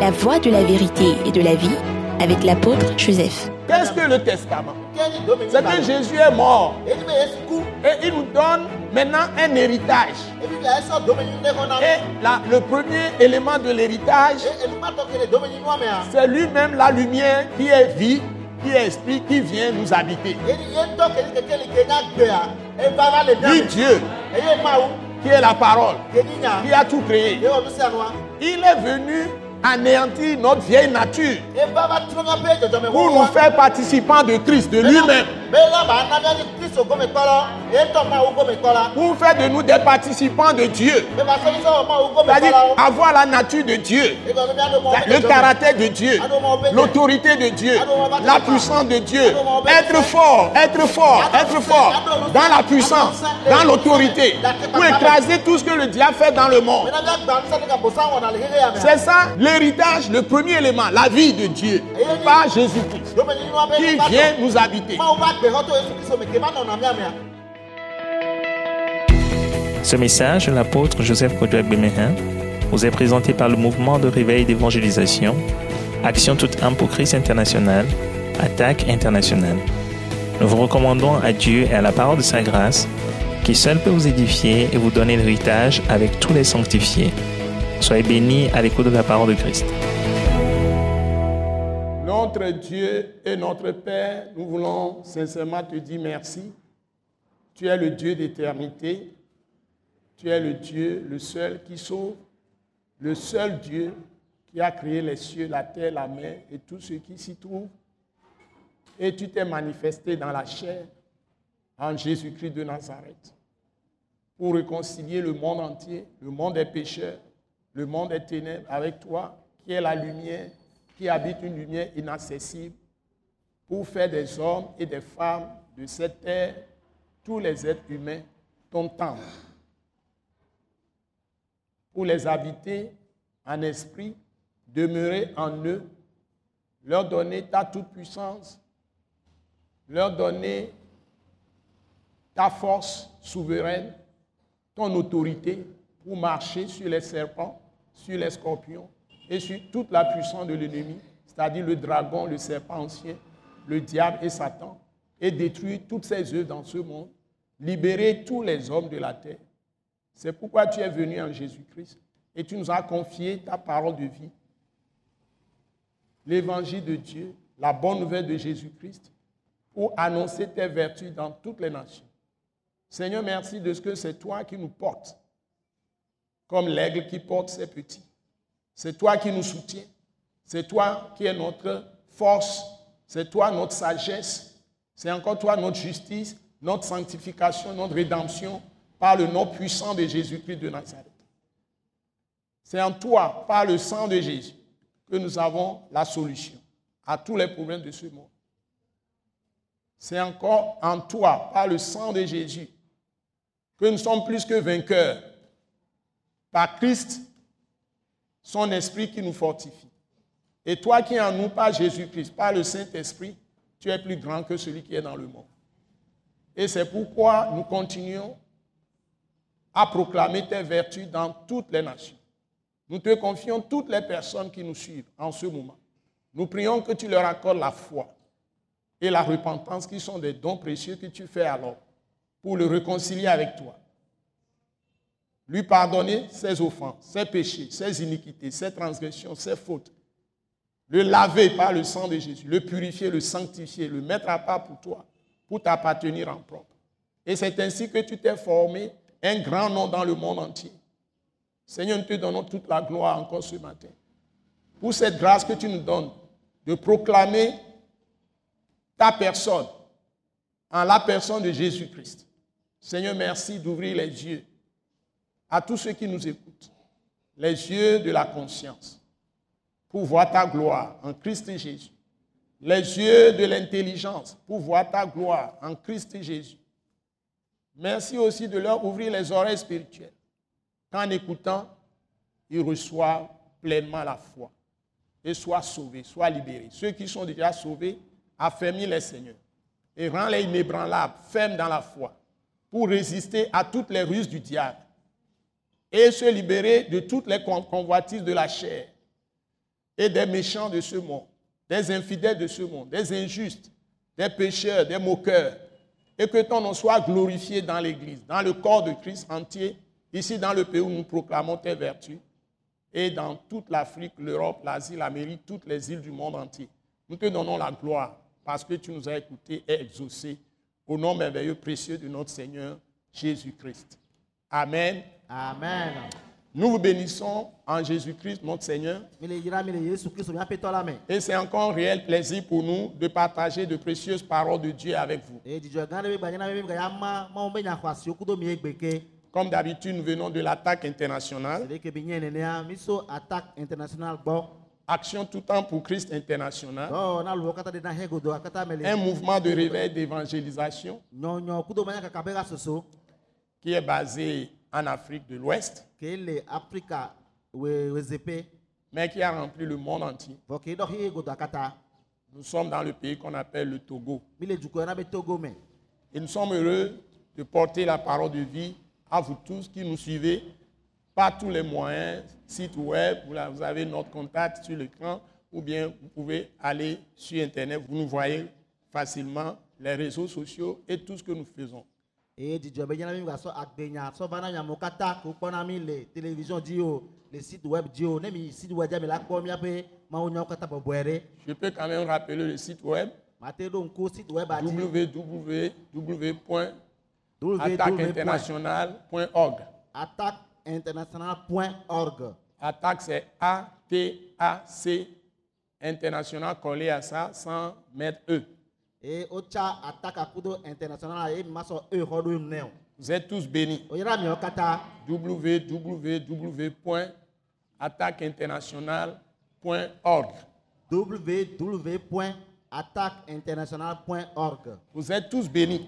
La voie de la vérité et de la vie avec l'apôtre Joseph. Qu'est-ce que le testament? C'est que Jésus est mort et il nous donne maintenant un héritage. Et le premier élément de l'héritage, c'est lui-même la lumière qui est vie, qui est esprit, qui vient nous habiter. Dieu, qui est la parole, qui a tout créé. Il est venu anéantir notre vieille nature. Pour nous faire participants de Christ, de lui-même. Pour faire de nous des participants de Dieu. C'est-à-dire avoir la nature de Dieu, le caractère de Dieu, l'autorité de Dieu, la puissance de Dieu. Être fort, être fort, être fort dans la puissance, dans l'autorité, pour écraser tout ce que le diable fait dans le monde. C'est ça l'héritage, le premier élément, la vie de Dieu par Jésus-Christ qui vient nous habiter. Ce message de l'apôtre Joseph Kodouak Bemehin vous est présenté par le mouvement de réveil d'évangélisation, Action toute âme pour Christ international, Attaque internationale. Nous vous recommandons à Dieu et à la parole de sa grâce, qui seul peut vous édifier et vous donner l'héritage avec tous les sanctifiés. Soyez bénis à l'écoute de la parole de Christ. Notre Dieu et notre Père, nous voulons sincèrement te dire merci. Tu es le Dieu d'éternité. Tu es le Dieu, le seul qui sauve, le seul Dieu qui a créé les cieux, la terre, la mer et tout ce qui s'y trouve. Et tu t'es manifesté dans la chair en Jésus-Christ de Nazareth pour réconcilier le monde entier, le monde des pécheurs, le monde des ténèbres avec toi, qui est la lumière, qui habite une lumière inaccessible, pour faire des hommes et des femmes de cette terre, tous les êtres humains, ton temple, pour les habiter en esprit, demeurer en eux, leur donner ta toute-puissance, leur donner ta force souveraine, ton autorité pour marcher sur les serpents, sur les scorpions et sur toute la puissance de l'ennemi, c'est-à-dire le dragon, le serpent ancien, le diable et Satan, et détruire toutes ses œuvres dans ce monde, libérer tous les hommes de la terre. C'est pourquoi tu es venu en Jésus-Christ et tu nous as confié ta parole de vie, l'évangile de Dieu, la bonne nouvelle de Jésus-Christ, pour annoncer tes vertus dans toutes les nations. Seigneur, merci de ce que c'est toi qui nous portes, comme l'aigle qui porte ses petits. C'est toi qui nous soutiens. C'est toi qui es notre force. C'est toi notre sagesse. C'est encore toi notre justice, notre sanctification, notre rédemption par le nom puissant de Jésus-Christ de Nazareth. C'est en toi, par le sang de Jésus, que nous avons la solution à tous les problèmes de ce monde. C'est encore en toi, par le sang de Jésus, que nous sommes plus que vainqueurs. Par Christ, son esprit qui nous fortifie. Et toi qui es en nous par Jésus-Christ, par le Saint-Esprit, tu es plus grand que celui qui est dans le monde. Et c'est pourquoi nous continuons à proclamer tes vertus dans toutes les nations. Nous te confions toutes les personnes qui nous suivent en ce moment. Nous prions que tu leur accordes la foi et la repentance qui sont des dons précieux que tu fais alors pour le réconcilier avec toi lui pardonner ses offenses, ses péchés, ses iniquités, ses transgressions, ses fautes, le laver par le sang de Jésus, le purifier, le sanctifier, le mettre à part pour toi, pour t'appartenir en propre. Et c'est ainsi que tu t'es formé un grand nom dans le monde entier. Seigneur, nous te donnons toute la gloire encore ce matin. Pour cette grâce que tu nous donnes de proclamer ta personne en la personne de Jésus-Christ. Seigneur, merci d'ouvrir les yeux à tous ceux qui nous écoutent les yeux de la conscience pour voir ta gloire en Christ Jésus. Les yeux de l'intelligence pour voir ta gloire en Christ Jésus. Merci aussi de leur ouvrir les oreilles spirituelles. Qu'en écoutant, ils reçoivent pleinement la foi et soient sauvés, soient libérés. Ceux qui sont déjà sauvés, affermis les Seigneurs et rends-les inébranlables, fermes dans la foi, pour résister à toutes les ruses du diable et se libérer de toutes les convoitises de la chair. et des méchants de ce monde, des infidèles de ce monde, des injustes, des pécheurs, des moqueurs, et que ton nom soit glorifié dans l'Église, dans le corps de Christ entier, ici dans le pays où nous proclamons tes vertus, et dans toute l'Afrique, l'Europe, l'Asie, l'Amérique, toutes les îles du monde entier. Nous te donnons la gloire parce que tu nous as écoutés et exaucés au nom merveilleux, précieux de notre Seigneur Jésus-Christ. Amen. amen Nous vous bénissons en Jésus-Christ, notre Seigneur. Et c'est encore un réel plaisir pour nous de partager de précieuses paroles de Dieu avec vous. Comme d'habitude, nous venons de l'attaque internationale. Action tout temps pour Christ international. Un mouvement de réveil d'évangélisation qui est basé en Afrique de l'Ouest, mais qui a rempli le monde entier. Nous sommes dans le pays qu'on appelle le Togo. Et nous sommes heureux de porter la parole de vie à vous tous qui nous suivez par tous les moyens, site web, vous avez notre contact sur l'écran, ou bien vous pouvez aller sur Internet, vous nous voyez facilement, les réseaux sociaux et tout ce que nous faisons. Eye dzidzɔ be nyana mi gasɔ agbenya sɔ va na miamewo katã ke wokpɔna mi le télévision dzi o le site web dzi o ne mi yi site web dzia mi la kpɔ miaƒe mawunyawo katã bɔbɔe ɖe Je peux quand même rappeler le site web mate ɖo ŋku site web dzi www.attaqueinternational.org. attaqueinternational.org Attaque, c'est A-T-A-C international collé à ça sans mettre E. international ma e xɔ nɛ o Vous êtes tous bénis. www.attaqueinternational.org. www.attaqueinternational.org Vous êtes tous bénis.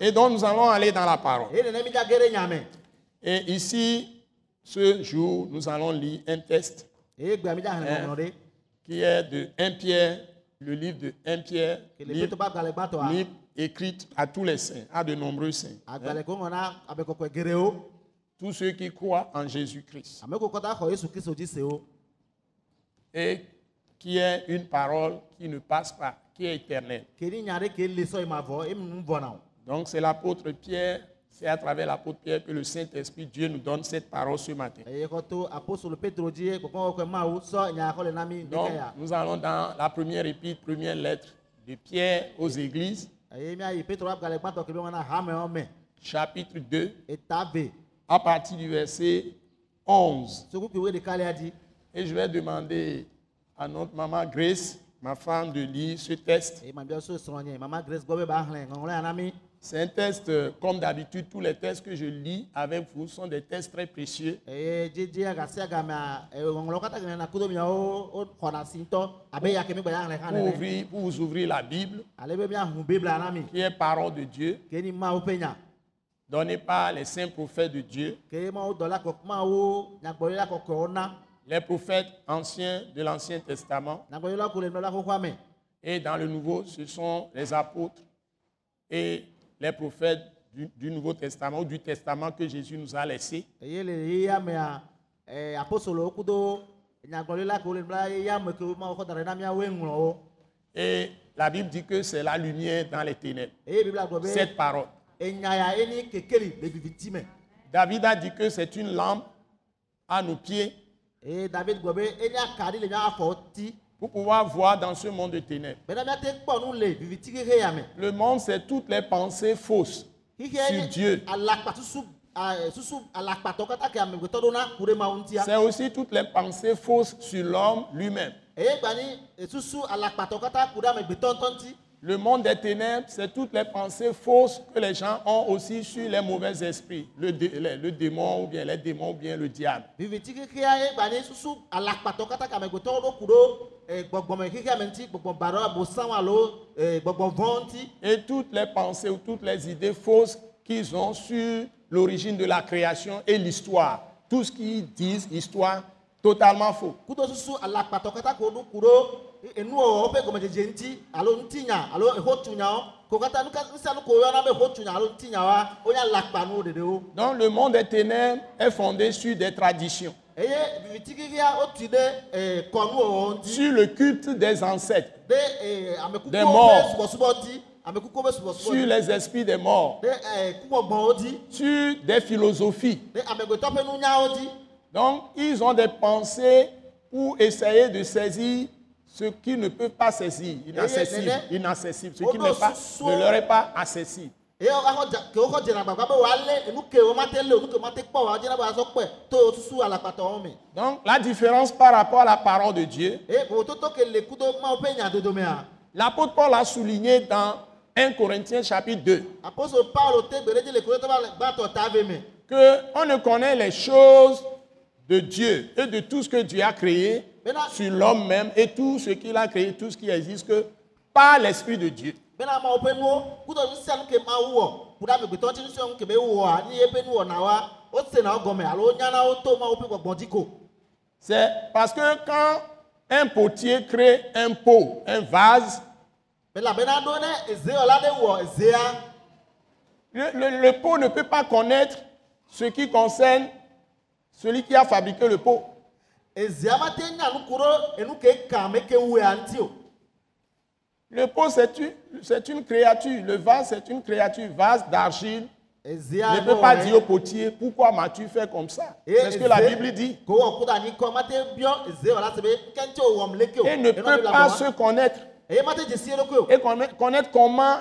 Et donc nous allons aller dans la parole. Et ici, ce jour, nous allons lire un texte ɖe qui est de 1 Pierre, le livre de 1 Pierre, livre, gbãtɔa livre écrit à tous les saints, à de nombreux saints. hein. Tous ceux qui croient en Jésus-Christ. Et qui est une parole qui ne passe pas, qui est éternelle. Donc c'est l'apôtre Pierre, c'est à travers l'apôtre Pierre que le Saint-Esprit, Dieu nous donne cette parole ce matin. Donc nous allons dans la première épître, première lettre de Pierre aux églises, chapitre 2, eta ve à partir du verset 11. sukukui wo ɖeka lia dzi Et je vais demander à notre maman Grace, ma femme, de lire ce texte. C'est un texte, euh, comme d'habitude, tous les textes que je lis avec vous sont des textes très précieux. Pour, nene ouvrir, pour vous ouvrir la Bible, mi. qui est parole de Dieu, donnée par les saints prophètes de Dieu, les prophètes anciens de l'Ancien Testament. Et dans le Nouveau, ce sont les apôtres. Et les prophètes du, du Nouveau Testament ou du Testament que Jésus nous a laissé. wo Et la Bible dit que c'est la lumière dans les ténèbres. be Cette parole. me David a dit que c'est une lampe à nos pieds eye david pour pouvoir voir dans ce monde de ténèbres. le monde, c'est toutes les pensées fausses sur Dieu. C'est aussi toutes les pensées fausses sur l'homme lui-même. Le monde des ténèbres, c'est toutes les pensées fausses que les gens ont aussi sur les mauvais esprits, le, dé- le- le démon ou bien les démons ou bien le diable. e, e, vɔ ŋuti Et toutes les pensées ou toutes les idées fausses qu'ils ont sur l'origine de la création et l'histoire. Tout ce qu'ils disent, histoire, totalement faux. Ɖo e- alo alo nuka be alo Donc le monde des ténèbres est fondé sur des traditions. ŋuti sur le culte des ancêtres, ame Des morts. sur les esprits des morts, sur des philosophies. Donc, ils ont des pensées pour essayer de saisir ce qui ne peut pas saisir, inaccessible, inaccessible, ce qui n'est pas, ne leur est pas accessible. Donc, la différence par rapport à la parole de Dieu, l'apôtre Paul a souligné dans 1 Corinthiens chapitre 2 apostole paulo te gbe ɖe dzi le kodotɔ ba le gbãtɔ tave me qu'on ne connaît les choses de Dieu et de tout ce que Dieu a créé Maintenant- sur l'homme même et tout ce qu'il a créé, tout ce qui existe, que par l'Esprit de Dieu. C'est parce que quand un potier crée un pot, un vase, le, le- le pot ne peut pas connaître ce qui concerne celui qui a fabriqué le pot. Le pot, c'est une, créature. Le vase, c'est une créature. Vase d'argile. Ne peut pas wɔ dire au potier, pourquoi m'as-tu fait comme ça? C'est ce que la Bible dit. Et ne peut pas gblɔ se connaître et connaître, comment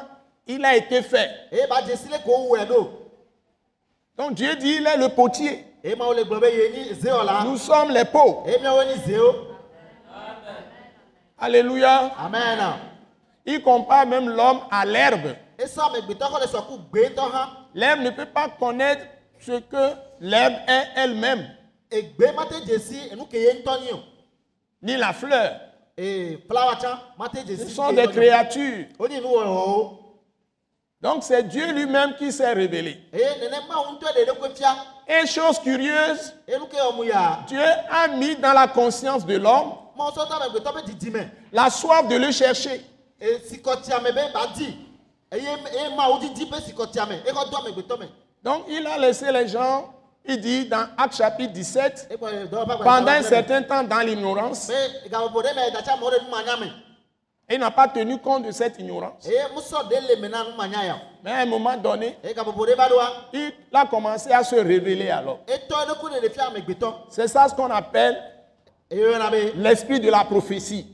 il a été fait. Donc Dieu dit, il est le potier. Nous sommes les zewo Alléluia. amen. Il compare même l'homme à l'herbe. hã L'herbe ne peut pas connaître ce que l'herbe est elle-même, ni la fleur. Ce sont des créatures. wonyi nuwɔwɔwo Donc c'est Dieu lui-même qui s'est révélé. Et chose curieuse, Dieu a mis dans la conscience de l'homme la soif de le chercher. Donc il a laissé les gens, il dit dans Actes chapitre 17, ekɔ dɔwɔƒe agbalẽ pendant un certain temps dans l'ignorance, me il n'a pas tenu compte de cette ignorance. Mais à un moment donné, il a commencé à se révéler alors. C'est ça ce qu'on appelle l'esprit de la prophétie.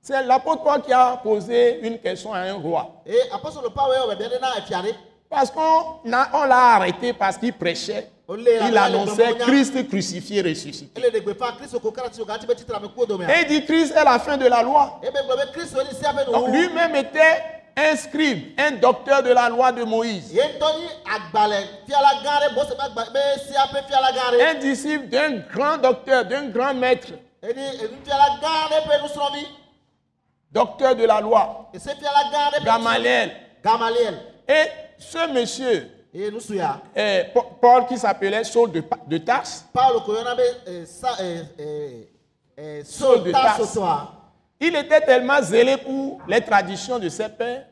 C'est l'apôtre Paul qui a posé une question à un roi. Parce qu'on l'a arrêté parce qu'il prêchait. Il annonçait. Christ crucifié, ressuscité. Et dit Christ est la fin de la loi. nuwu lui-même était un scribe, un docteur de la loi de Moïse, un disciple d'un grand docteur, d'un grand maître, docteur de la loi, gamaliel. Et ce monsieur, nusu ya eh, Pa- Paul qui s'appelait Saul de, de Tarse, be eh, eh, Saul de Tarse. il était tellement zélé pour les traditions de ses pères,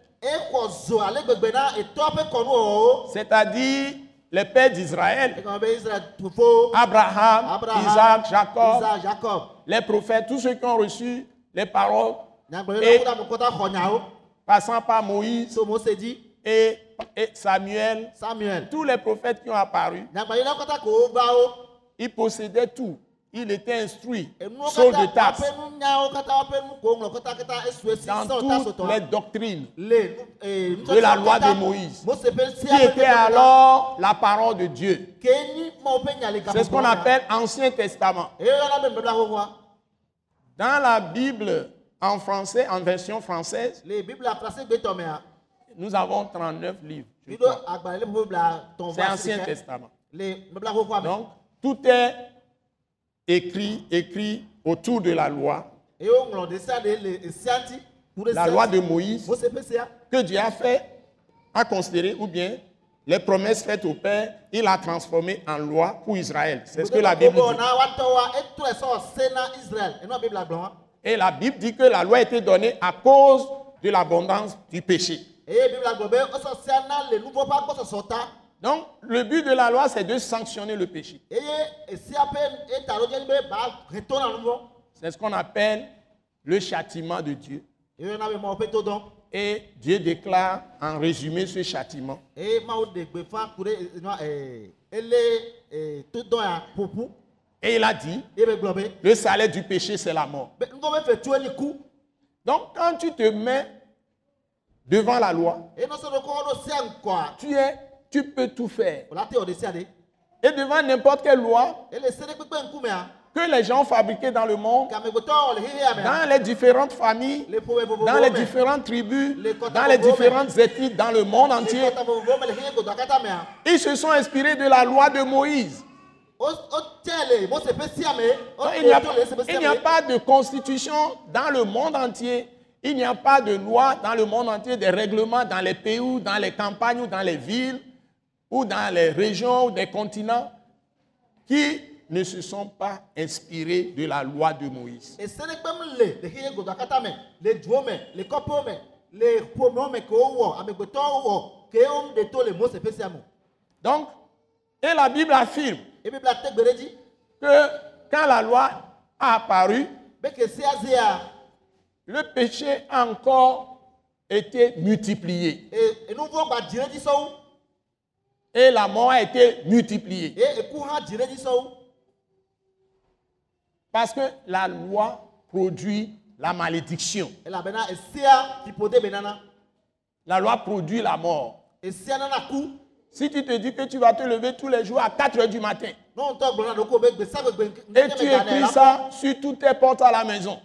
ƒe kɔnuwɔwɔ c'est-à-dire les pères d'Israël, Abraham, abraham Isaac, Jacob, isaac jacob. Les prophètes, tous ceux qui ont reçu les paroles, Et- passant par Moïse et, et Samuel, samuel. Tous les prophètes qui ont apparu, nyagblɔɖila kɔta ko wova wo il possédait tout. Il était instruit. Saul de esi dans toutes les doctrines ee de la loi de Moïse, qui était alors la parole de Dieu. C'est ce qu'on appelle Ancien Testament. xoxoa Dans la Bible en français, en version française, nous avons 39 livres. C'est Ancien Testament. Donc, tout est écrit, écrit autour de la loi, la loi de Moïse, que Dieu a fait, a considéré, ou bien les promesses faites au Père, il a transformé en loi pour Israël. C'est ce que la Bible dit. Et la Bible dit que la loi a été donnée à cause de l'abondance du péché. Donc, le but de la loi, c'est de sanctionner le péché. C'est ce qu'on appelle le châtiment de Dieu. Et Dieu déclare en résumé ce châtiment. Et il a dit, eye be gblɔ be le salaire du péché, c'est la mort. be ŋgɔ be fetue ni ku Donc, quand tu te mets devant la loi, tu, es, tu peux tout faire. Et devant n'importe quelle loi ŋkumea que les gens ont fabriquée dans le monde, dans les différentes familles, dans les différentes tribus, dans les différentes ethnies, dans le monde entier, mea ils se sont inspirés de la loi de Moïse. Donc, il n'y a, pas de constitution dans le monde entier. Il n'y a pas de loi dans le monde entier, des règlements dans les pays ou dans les campagnes ou dans les villes ou dans les régions ou des continents qui ne se sont pas inspirés de la loi de Moïse. Donc, et la Bible affirme que quand la loi a apparu, be ke sea zea le péché a encore été multiplié e sɔwo et la mort a été multipliée. Parce que la loi produit la malédiction. La loi produit la mort. ku Si tu te dis que tu vas te lever tous les jours à 4 heures du matin et tu écris ça sur toutes tes portes à la maison,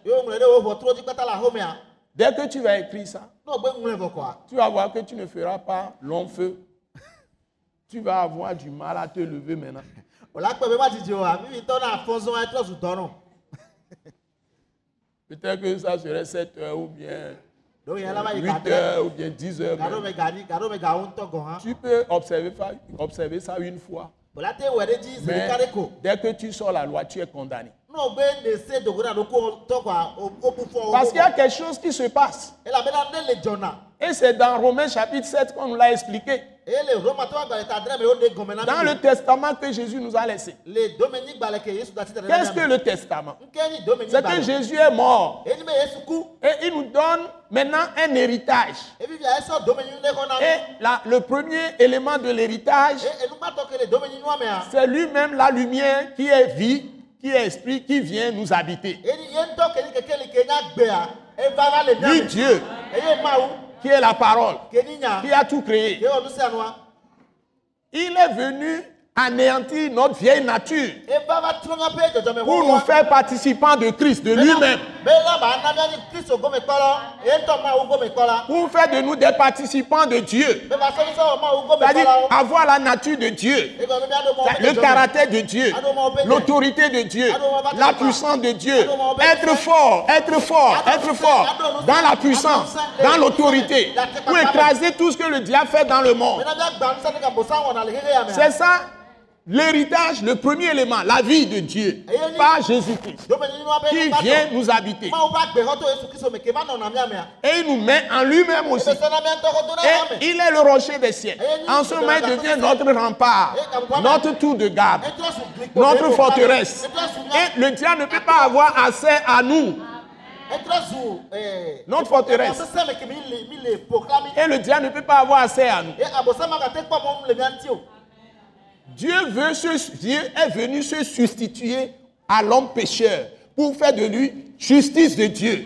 axomea dès que tu vas écrire ça, tu vas voir que tu ne feras pas long feu. Tu vas avoir du mal à te lever maintenant. Peut-être que ça serait 7 heures ou bien ɖo yẹn la va yi 8 gadre heures ou bien 10 heures. même. hã Tu peux observer ça une fois. Mais dès que tu sors la loi, tu es condamné. Parce qu'il y a quelque chose qui se passe. Et c'est dans Romains chapitre 7 qu'on nous l'a expliqué. Dans le testament que Jésus nous a laissé. Qu'est-ce que le testament? C'est que Jésus est mort. Et il nous donne maintenant un héritage. Et la- le premier élément de l'héritage, mea c'est lui-même la lumière qui est vie, qui est esprit, qui vient nous habiter. me Dieu, qui est la parole, qui a tout créé? Il est venu anéantir notre vieille nature. Pour nous faire participants de Christ, de lui-même. Pour faire de nous des participants de Dieu. C'est-à-dire avoir la nature de Dieu. Le caractère de Dieu, l'autorité de Dieu, la puissance de Dieu, être fort, être fort, être fort dans la puissance, dans l'autorité, pour écraser tout ce que le diable fait dans le monde. C'est ça l'héritage, le premier élément, la vie de Dieu par Jésus-Christ qui vient nous habiter. mea Et il nous met en lui-même aussi. Et il est le rocher des cieux. En ce moment, il devient notre rempart, notre tour de garde. notre forteresse. Et le diable ne peut pas avoir accès à nous. Notre forteresse. Et le diable ne peut pas avoir accès à nous. Dieu, veut se, Dieu est venu se substituer à l'homme pécheur pour faire de lui justice de Dieu.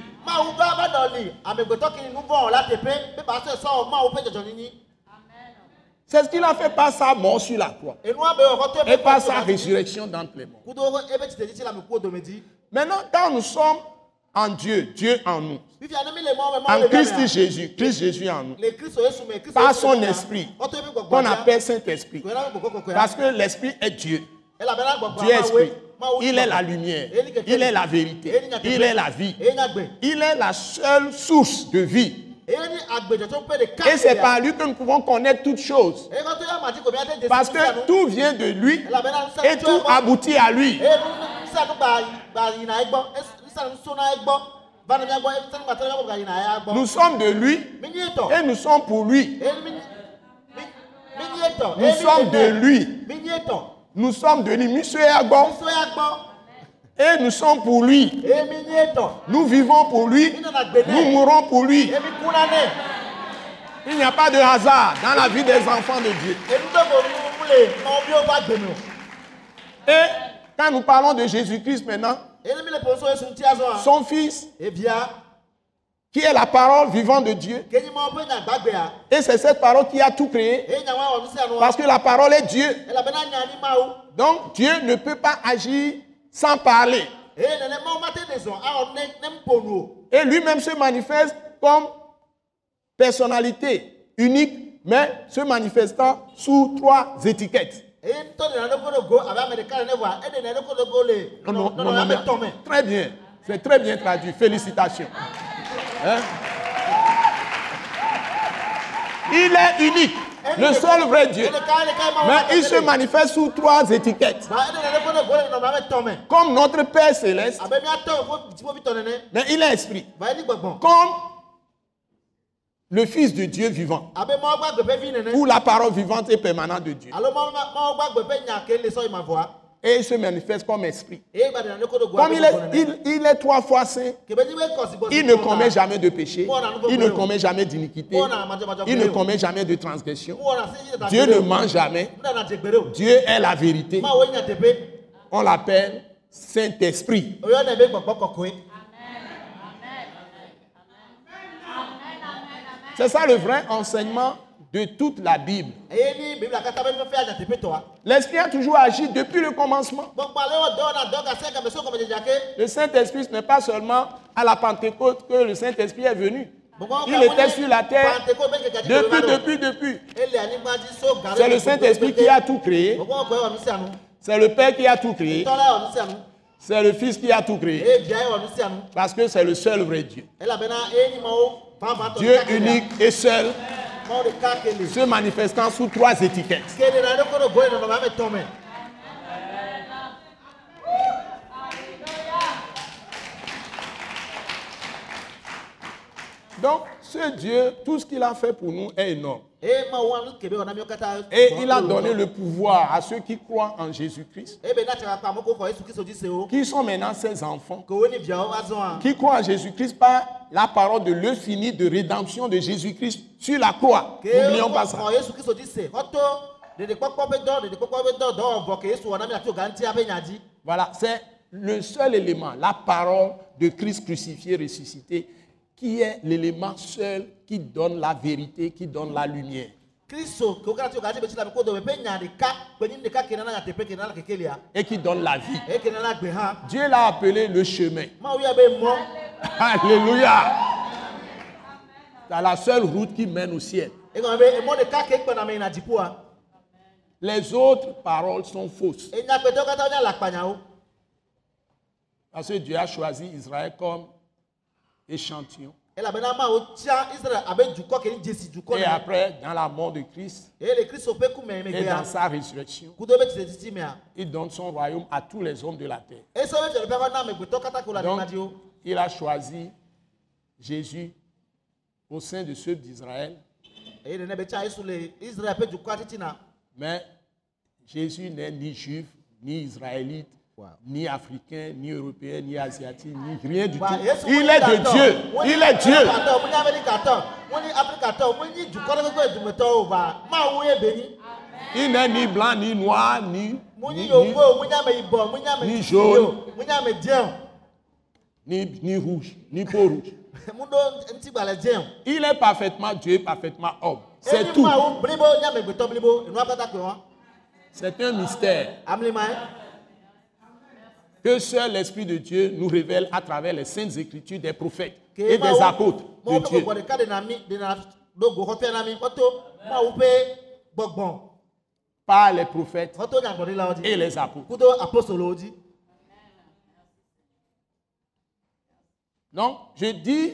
C'est ce qu'il a fait par sa mort sur la croix. Et par sa résurrection d'entre les morts. Maintenant, quand nous sommes en Dieu, Dieu en nous, en Christ Jésus, Christ Jésus en nous, par son esprit, qu'on appelle Saint-Esprit. Parce que l'Esprit est Dieu. Dieu est esprit. Il est la lumière. Il est la vérité. Il est la vie. Il est la seule source de vie. Et c'est par lui que nous pouvons connaître toutes choses. Parce que tout vient de lui et tout aboutit à lui. Nous sommes de lui et nous sommes pour lui. nye tɔ Nous sommes de lui. Nous sommes de lui. Monsieur Et nous sommes pour lui. tɔ Nous vivons pour lui. Nous nɛ mourrons pour lui. Il n'y a pas de hasard dans la vie des enfants de Dieu. Et quand nous parlons de Jésus-Christ maintenant, son fils, evia qui est la parole vivante de Dieu, et c'est cette parole qui a tout créé, wa parce que la parole est Dieu. wo Donc Dieu ne peut pas agir sans parler. Et lui-même se manifeste comme personnalité unique, mais se manifestant sous trois étiquettes. Non, non, non, non, très bien. C'est très bien traduit. Félicitations. Hein? Il est unique, le seul vrai Dieu. Mais ma il se manifeste sous trois étiquettes. Comme notre Père céleste, mais il est esprit. Comme le Fils de Dieu vivant, ou la parole vivante et permanente de Dieu. Et il se manifeste comme esprit. Comme il est, il, il est trois fois saint, kebe nyi be kɔsi gbɔ il ne commet jamais de péché, il ne commet jamais d'iniquité, il ne commet jamais de transgression. Dieu ne ment jamais. Dieu est la vérité. On l'appelle Saint-Esprit. oyɔ ne be gbɔgbɔ kɔkɔe C'est ça le vrai enseignement de toute la Bible. L'Esprit a toujours agi depuis le commencement. Le Saint-Esprit, ce n'est pas seulement à la Pentecôte que le Saint-Esprit est venu. Il était sur la terre depuis, depuis, depuis. C'est le Saint-Esprit qui a tout créé. C'est le Père qui a tout créé. C'est le Fils qui a tout créé. Parce que c'est le seul vrai Dieu. Dieu unique et seul, se manifestant sous trois étiquettes. Donc, ce Dieu, tout ce qu'il a fait pour nous est énorme. Et il a donné le pouvoir à ceux qui croient en Jésus-Christ, eye be na tsaka kpa amewo xɔ yesu kristu dzi se wo qui sont maintenant ses enfants, qui croient en Jésus-Christ par la parole de finie de rédemption de Jésus-Christ sur la croix. N'oublions pas ça. Voilà, c'est le seul élément, la parole de Christ crucifié, ressuscité, qui est l'élément seul qui donne la vérité, qui donne la lumière. et qui donne la vie. hã Dieu l'a appelé le chemin. Alléluia. C'est la seule route qui mène au ciel. yina dziƒoa Les autres paroles sont fausses. Parce que Dieu a choisi Israël comme échantillon. Et après, dans la mort de Christ et dans megbea sa résurrection, mea il donne son royaume à tous les hommes de la terre. Donc, il a choisi Jésus au sein de ceux d'Israël. Mais Jésus n'est ni juif, ni israélite, Ni africain, ni européen, ni asiatique, ni rien du tout. Il est de Dieu. Il est Dieu. Il n'est ni blanc, ni noir, ni, ni, jaune. ni, ni, rouge, ni peau rouge. Il est parfaitement Dieu, parfaitement homme. C'est tout. C'est un mystère que seul l'Esprit de Dieu nous révèle à travers les saintes écritures des prophètes et des apôtres de Dieu. Par les prophètes et les apôtres. Donc, je dis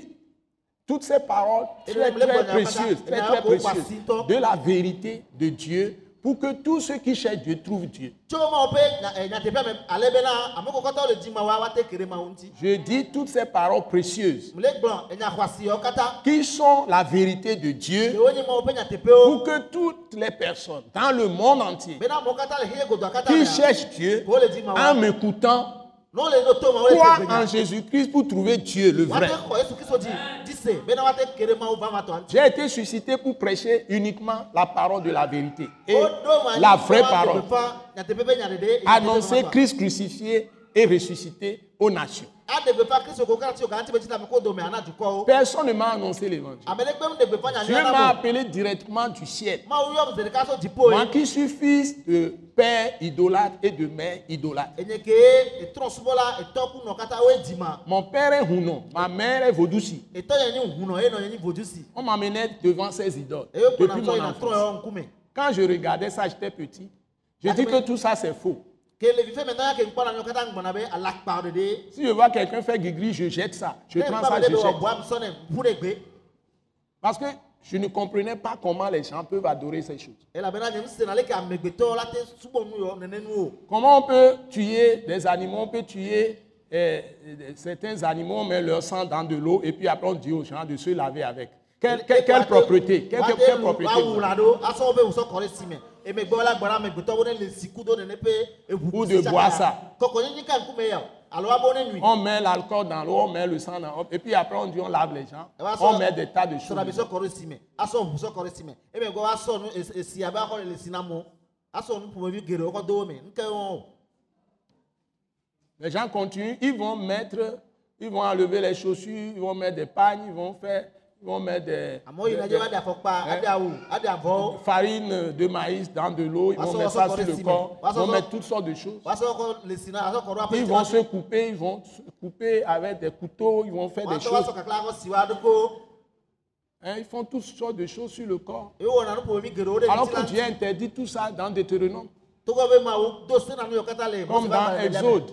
toutes ces paroles très, précieuses, très, très précieuses de la vérité de Dieu pour que tous ceux qui cherchent Dieu trouvent Dieu. Je dis toutes ces paroles précieuses qui sont la vérité de Dieu pour que toutes les personnes dans le monde entier qui cherchent Dieu en m'écoutant te en Jésus-Christ pour trouver Dieu, le vrai. J'ai été suscité pour prêcher uniquement la parole de la vérité. Et ma la vraie parole. Annoncer Christ crucifié et ressuscité aux nations. dukɔwo Personne ne m'a annoncé l'évangile. gbeƒã Dieu m'a appelé directement du ciel. Moi qui suis fils de père idolâtre et de mère idolâtre. Mon père est Hounon, ma mère est vodzusi On m'amenait devant ces idoles depuis mon enfance. Quand je regardais ça, j'étais petit. Je dis que tout ça, c'est faux. Si je vois quelqu'un faire gris je jette ça. Je prends ça, je jette. Parce que je ne comprenais pas comment les gens peuvent adorer ces choses. o Comment on peut tuer des animaux, on peut tuer euh, euh, certains animaux, on met leur sang dans de l'eau et puis après on dit aux gens de se laver avec. Quelle, quelle- quelle propreté Quelle, quelle- eʋu Ou de boire ça. On met l'alcool dans l'eau, on met le sang dans l'eau et puis après on dit on lave les gens. On met des tas de choses. Les gens continuent, ils vont mettre, ils vont enlever les chaussures, ils vont mettre des pagnes, ils vont faire, ils vont mettre des, des- farine de maïs dans de l'eau, ils vont mettre ça sur le corps, ils vont mettre toutes sortes de choses. Ils vont se couper, ils vont se couper avec des couteaux, ils vont faire des choses. Hein, ils font toutes sortes de choses sur le corps. Alors que Dieu interdit tout ça dans Deutéronome. katã le Comme dans. Exode.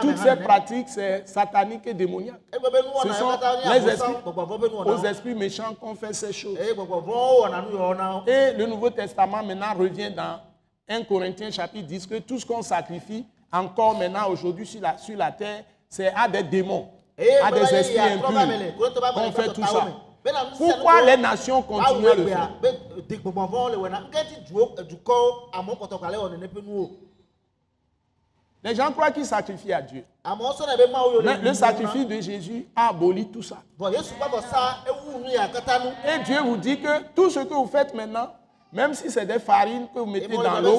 Toutes ces pratiques, c'est satanique et démoniaque. egbe be Ce sont les esprits, aux esprits méchants qu'on fait ces choses. wo Et le Nouveau Testament maintenant revient dans 1 Corinthiens chapitre 10 que tout ce qu'on sacrifie encore maintenant aujourd'hui sur la, sur la terre, c'est à des démons, eye à des ye esprits impurs qu'on fait tout ça. Pourquoi les nations Woawu continuent à le faire Les gens croient qu'ils sacrifient à Dieu. Mais le sacrifice de Jésus a aboli tout ça. Et Dieu vous dit que tout ce que vous faites maintenant, même si c'est des farines que vous mettez dans le l'eau,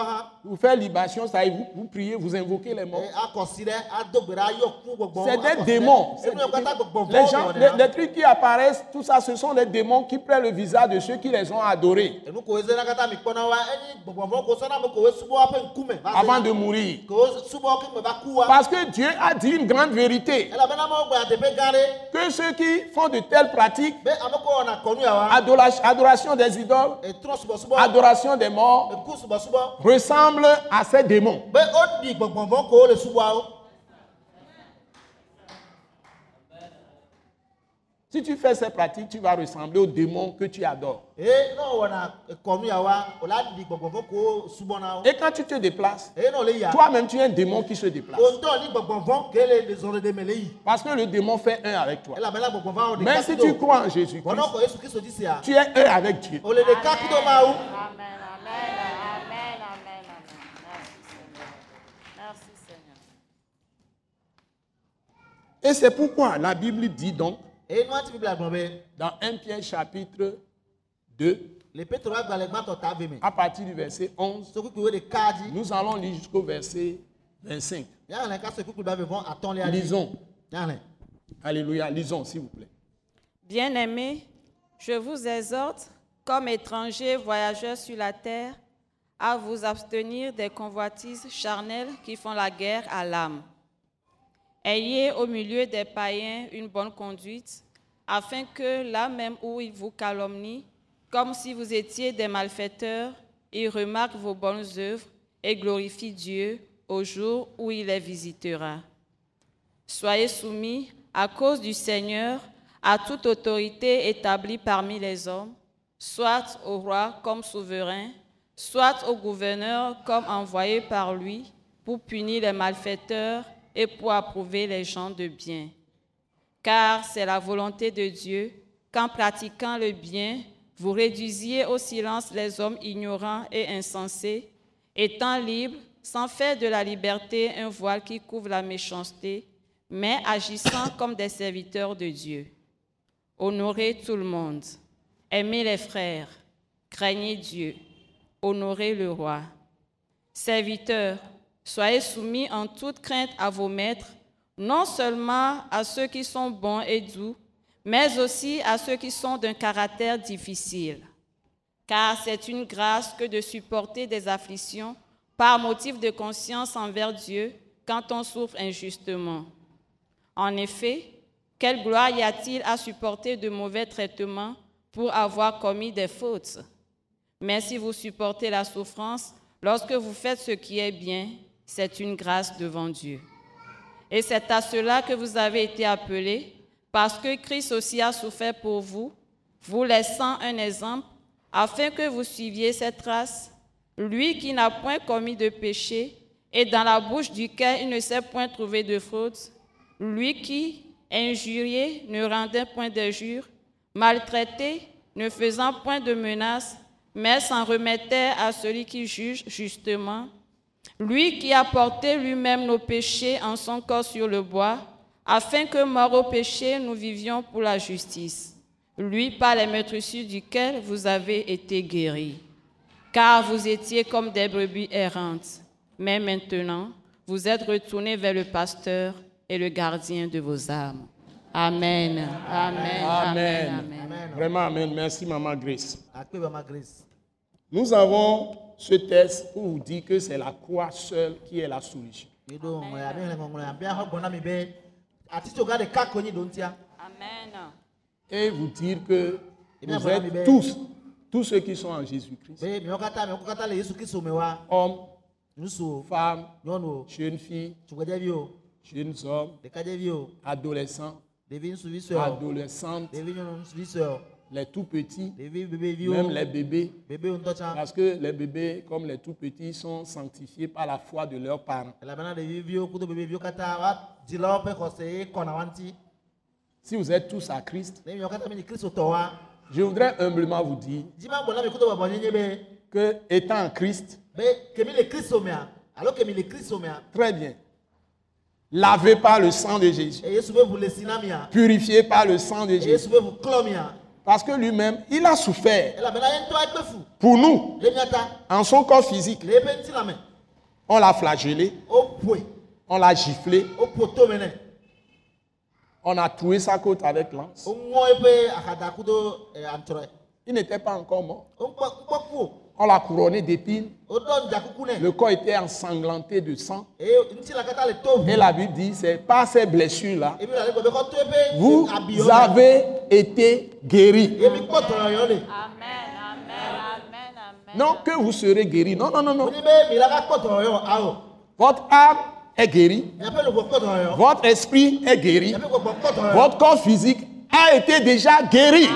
hã vous faites libation, ça y est, vous, vous priez, vous invoquez les morts. C'est des démons. Des- Les, gens, les, les trucs qui apparaissent, tout ça, ce sont les démons qui prennent le visage de ceux qui les ont adorés. Avant de mourir. Parce que Dieu a dit une grande vérité, que ceux qui font de telles pratiques, adoration, adoration des idoles, adoration des morts, ressemblent à ces démons. Si tu fais ces pratiques, tu vas ressembler aux démons que tu adores. Et quand tu te déplaces, yia toi-même, tu es un démon qui se déplace. Parce que le démon fait un avec toi. vɔ wo Mais si tu crois en Jésus-Christ, tu es un avec Dieu. Amen, amen. Merci Seigneur. Et c'est pourquoi la Bible dit donc, dans 1 Pierre chapitre 2, le petro ƒe agbalẽ gbãtɔ ta ve me à partir du verset 11, sokukui wo ɖeka dzi nous allons lire jusqu'au verset 25. míaxlẽ ka sokukui ba ve vɔ atɔ̃lia dzi Lisons. Alléluia. Lisons, s'il vous plaît. Bien-aimés, je vous exhorte, comme étrangers voyageurs sur la terre, à vous abstenir des convoitises charnelles qui font la guerre à l'âme. Ayez au milieu des païens une bonne conduite, afin que là même où ils vous calomnient, comme si vous étiez des malfaiteurs, ils remarquent vos bonnes œuvres et glorifient Dieu au jour où il les visitera. Soyez soumis à cause du Seigneur à toute autorité établie parmi les hommes, soit au roi comme souverain, soit au gouverneur comme envoyé par lui pour punir les malfaiteurs et pour approuver les gens de bien. Car c'est la volonté de Dieu qu'en pratiquant le bien, vous réduisiez au silence les hommes ignorants et insensés, étant libres, sans faire de la liberté un voile qui couvre la méchanceté, mais agissant comme des serviteurs de Dieu. Honorez tout le monde, aimez les frères, craignez Dieu, honorez le roi. Serviteurs, soyez soumis en toute crainte à vos maîtres, non seulement à ceux qui sont bons et doux, mais aussi à ceux qui sont d'un caractère difficile. Car c'est une grâce que de supporter des afflictions par motif de conscience envers Dieu quand on souffre injustement. En effet, quelle gloire y a-t-il à supporter de mauvais traitements pour avoir commis des fautes? Mais si vous supportez la souffrance lorsque vous faites ce qui est bien, c'est une grâce devant Dieu. Et c'est à cela que vous avez été appelés, parce que Christ aussi a souffert pour vous, vous laissant un exemple, afin que vous suiviez cette trace, lui qui n'a point commis de péché, et dans la bouche duquel il ne s'est point trouvé de faute, lui qui, injurié, ne rendait point d'injure, maltraité, ne faisant point de menaces, mais s'en remettait à celui qui juge justement, lui qui a porté lui-même nos péchés en son corps sur le bois, afin que, mort au péché, nous vivions pour la justice. Lui, par les meurtrissures duquel vous avez été guéris. Car vous étiez comme des brebis errantes, mais maintenant, vous êtes retournés vers le pasteur et le gardien de vos âmes. Amen. Amen. Amen. Amen. Vraiment, Amen. Merci, Maman grace Nous avons ce texte pour vous dire que c'est la croix seule qui est la solution. Amen. Et vous dire que Eh vous êtes tous, tous ceux qui sont en Jésus-Christ, wa hommes, femmes, jeunes filles, jeunes hommes, adolescents, adolescentes, les tout petits, même les bébés, parce que les bébés, comme les tout petits, sont sanctifiés par la foi de leurs parents. Si vous êtes tous à Christ, je voudrais humblement vous dire que, étant en Christ, très bien, lavé par le sang de Jésus, purifié par le sang de Jésus, parce que lui-même, il a souffert. Pour nous, en son corps physique. On l'a flagellé, on l'a giflé, on a troué sa côte avec lance. Il n'était pas encore mort. On l'a couronné d'épines. Le corps était ensanglanté de sang. Et la Bible dit, c'est par ces blessures-là, vous avez été guéris. le Amen. Amen. Amen. Amen. Non que vous serez guéris. Non, non, non, non. Votre âme est guérie. Votre esprit est guéri. Votre corps physique a été déjà guéri.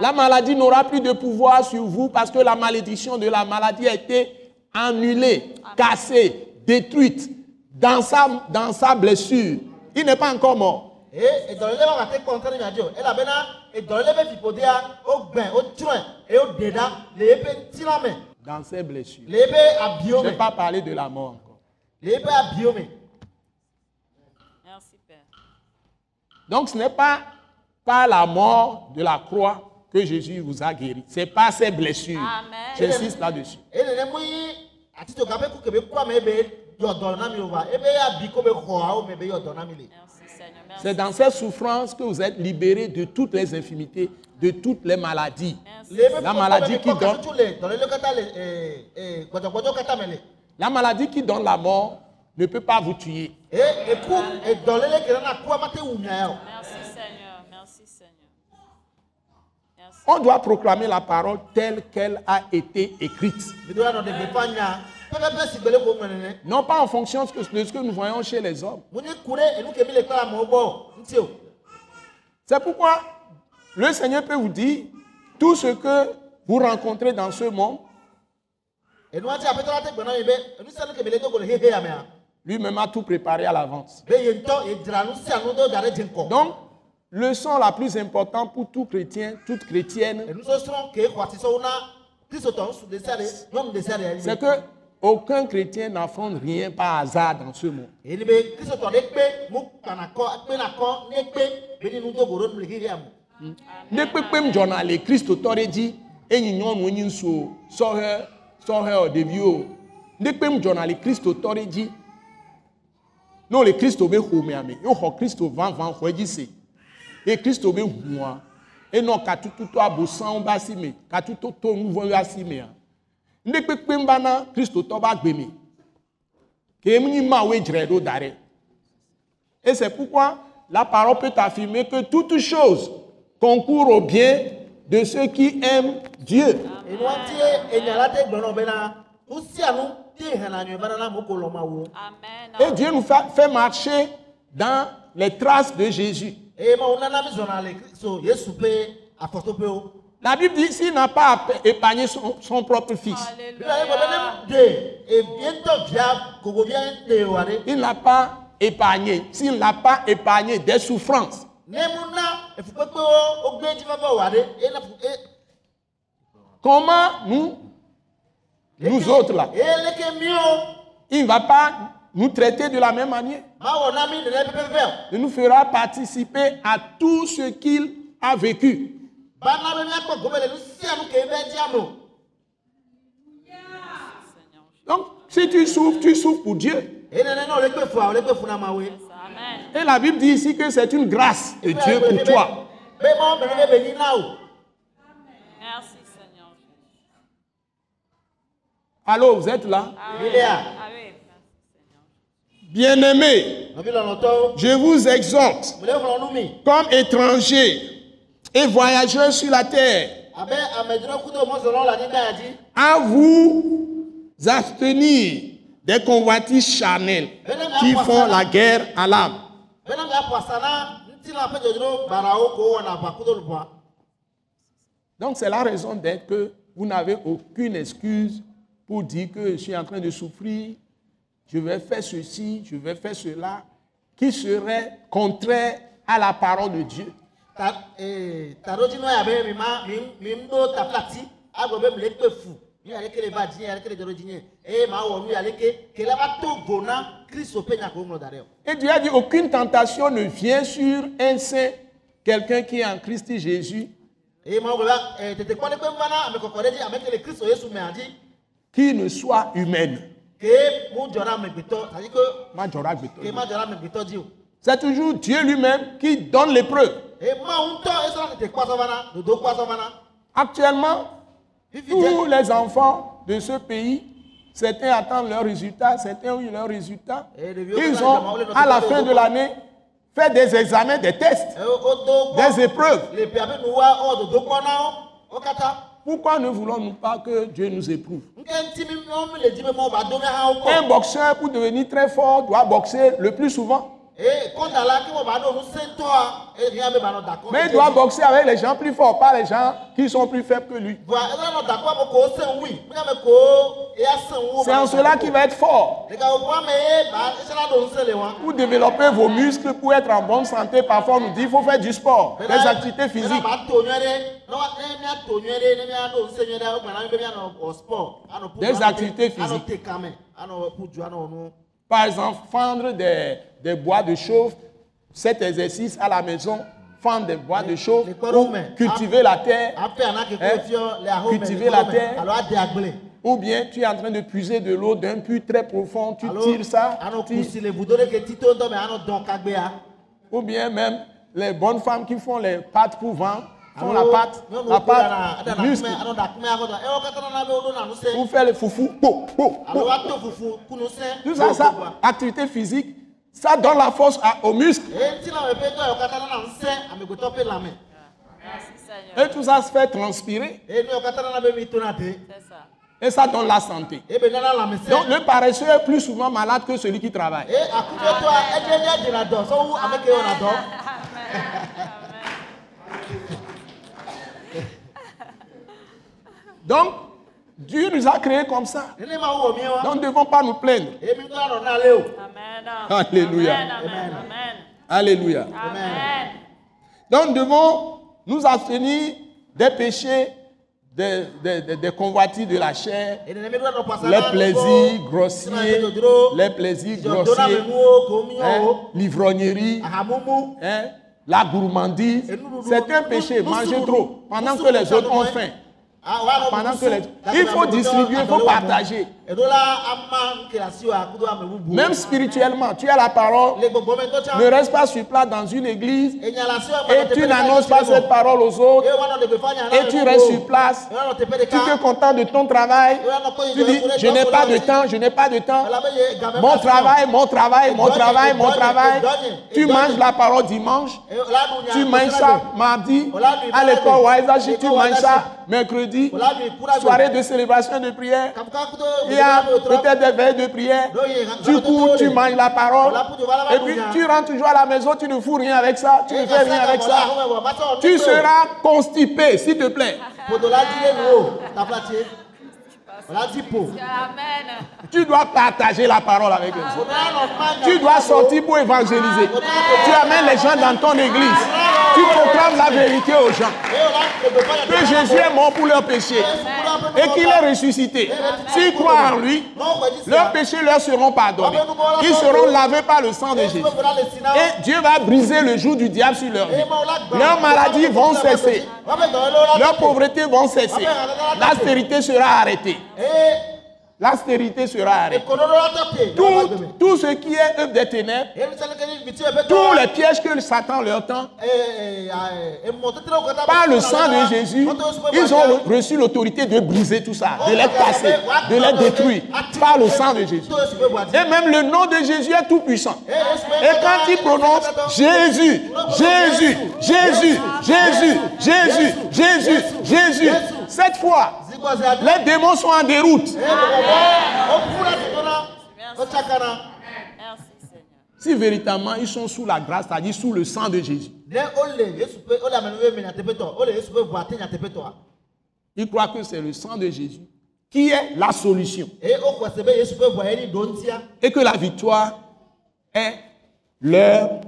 La maladie n'aura plus de pouvoir sur vous parce que la malédiction de la maladie a été annulée, cassée, détruite dans sa, dans sa blessure. Il n'est pas encore mort. Dans ses blessures. Je ne vais pas parler de la mort encore. Donc ce n'est pas par la mort de la croix que Jésus vous a guéri. C'est par ses blessures. J'insiste là-dessus. C'est dans ces souffrances que vous êtes libérés de toutes les infimités, de toutes les maladies. La maladie qui donne, me le la maladie qui donne la mort ne peut pas vous tuer. Merci, Seigneur. Merci, Seigneur. Merci. On doit proclamer la parole telle qu'elle a été écrite. me nene Non pas en fonction de ce que, nous voyons chez les hommes. mo ní ku ɖe enu ke mi le kple amewo gbɔ o ŋuti o C'est pourquoi le Seigneur peut vous dire, tout ce que vous rencontrez dans ce monde, lui-même a tout préparé à l'avance. Donc, leçon la plus importante pour tout chrétien, toute chrétienne, c'est que aucun chrétien n'affronte rien par hasard dans ce monde. le kristotɔ ɖe dzi nyɔnu le kristotɔ ɖe dzi ne wole kristo be xɔmea me ye xɔ kristo vavã xɔ edzi se ye kristo be hũa enɔ katututo abosãwo be asi me. Katutoto nuvɔ be asi mea ne kpekpem va na kristotɔ be agbe me. Ke nyi mawoe dzrae ɖo da ɖe Et c'est pourquoi la parole peut affirmer que toutes choses concourent au bien de ceux qui aiment Dieu. enya la te gblɔ na wo bena nu sia nu te hena nyuie va na ame ko lɔ ma wo Amen. Et Dieu nous fait, fait marcher dans les traces de Jésus. La Bible dit s'il n'a pas épargné son, son propre fils, Alléluia. il n'a pas épargné, s'il n'a pas épargné des souffrances, comment nous, nous autres là, miwo il ne va pas nous traiter de la même manière. Il nous fera participer à tout ce qu'il a vécu. Donc, si tu souffres, tu souffres pour Dieu. Amen. Et la Bible dit ici que c'est une grâce de Dieu pour toi. be mawo bene be benyi na o Merci Seigneur. Alors, vous êtes là? Ah oui. Bien-aimés, je vous exhorte, comme étrangers et voyageurs sur la terre, à vous abstenir des convoitises charnelles qui font la guerre à l'âme. Donc, c'est la raison d'être que vous n'avez aucune excuse pour dire que je suis en train de souffrir, je vais faire ceci, je vais faire cela, qui serait contraire à la parole de Dieu. Et Dieu a dit, aucune tentation ne vient sur un saint, quelqu'un qui est en Christ Jésus, qui ne soit humaine. C'est toujours Dieu lui-même qui donne l'épreuve. Actuellement, tous les enfants de ce pays, certains attendent leurs résultats, certains ont eu leurs résultats. Ils ont, à la fin de l'année, fait des examens, des tests, des épreuves. Pourquoi ne voulons-nous pas que Dieu nous éprouve? Un boxeur, pour devenir très fort, doit boxer le plus souvent. Mais il doit boxer avec les gens plus forts, pas les gens qui sont plus faibles que lui. C'est en cela qu'il va être fort. le gawo bo ame ye ba esena ɖo nusẽ le wa Pour développer vos muscles, pour être en bonne santé, parfois on nous dit qu'il faut faire du sport, des activités physiques. Des activités physiques. Par exemple, fendre des, des bois de chauffe, cet exercice à la maison, fendre des bois de chauffe, ou cultiver la terre, anake Hein? Cultiver la terre. ou bien tu es en train de puiser de l'eau d'un puits très profond, tu tires ça, tires. kagbea. ou bien même les bonnes femmes qui font les pâtes pour vendre, font Alo, la pâte, la pâte, muscle, pour faire le foufou, po, po, po. Tout ça, ça, activité physique, ça donne la force aux muscles. Et tout ça se fait transpirer et ça donne la santé. Donc le paresseux est plus souvent malade que celui qui travaille. eye akutɔtɔa edze mia dzena dɔ sɔ wu ame ke wɔna dɔ Amen. Amen. Donc, Dieu nous a créés comme ça. nous ne devons pas nous plaindre. Amen. Alléluia. Alléluia. Donc, nous devons nous abstenir des péchés, des, convoitises de la chair, les plaisirs grossiers, les plaisirs grossiers, hein, l'ivrognerie, hein, la gourmandise. C'est un péché, manger trop, pendant que les autres ont faim. Il faut distribuer, il faut partager. Même spirituellement, tu as la parole, ne reste pas sur place dans une église et tu n'annonces pas cette parole aux autres et tu restes sur place. Tu te contentes de ton travail. Tu dis, je n'ai pas de temps, je n'ai pas de temps. Mon travail, mon travail, mon travail, mon travail. Tu manges la parole dimanche. Tu manges ça mardi à l'école Waisashi. Tu manges ça mercredi. Soirée de célébration de prière. Peut-être des veilles de prière. Tu cours, tu manges la parole. Et puis tu rentres toujours à la maison, tu ne fous rien avec ça. Tu ne fais rien avec ça. Tu seras constipé, s'il te plaît. Dit pour. Amen. Tu dois partager la parole avec normalement- Tu dois sortir pour évangéliser. Tu amènes les gens dans ton église. Tu proclames la vérité aux gens. Que Jésus est mort pour leurs péchés et qu'il est ressuscité. S'ils croient en lui, leurs péchés leur seront pardonnés. Ils seront lavés par le sang de Jésus. Et Dieu va briser le joug du diable sur leur vie. L'a- Leurs maladies vont cesser. Leurs pauvretés vont cesser. L'austérité sera arrêtée. Et- L'austérité sera arrêtée. Tout, tout ce qui est œuvre des ténèbres, ben, tous les pièges que Satan leur tend, par le sang de Jésus, ils ont reçu l'autorité de briser tout ça, de les casser, de les détruire par le sang de Jésus. Et même le nom de Jésus est tout puissant. Et quand ils prononcent Jésus, Jésus, Jésus, Jésus, Jésus, Jésus, Jésus, cette fois, les démons sont en déroute. Merci. Seigneur. Si véritablement ils sont sous la grâce, c'est-à-dire sous le sang de Jésus, ils croient que c'est le sang de Jésus qui est la solution. Et que la victoire est leur.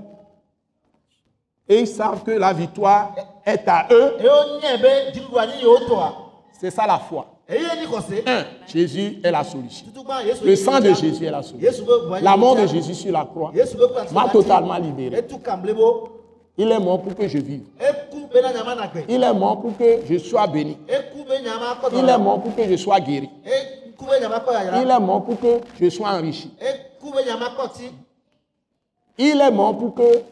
Et ils savent que la victoire est à eux. C'est ça la foi. Un, Jésus est la solution. Le sang de Jésus est la solution. La mort de Jésus sur la croix m'a totalement libéré. Il est mort pour que je vive. Il est mort pour que je sois béni. Il est mort pour que je sois guéri. Il est mort pour que je sois enrichi. Il est mort pour que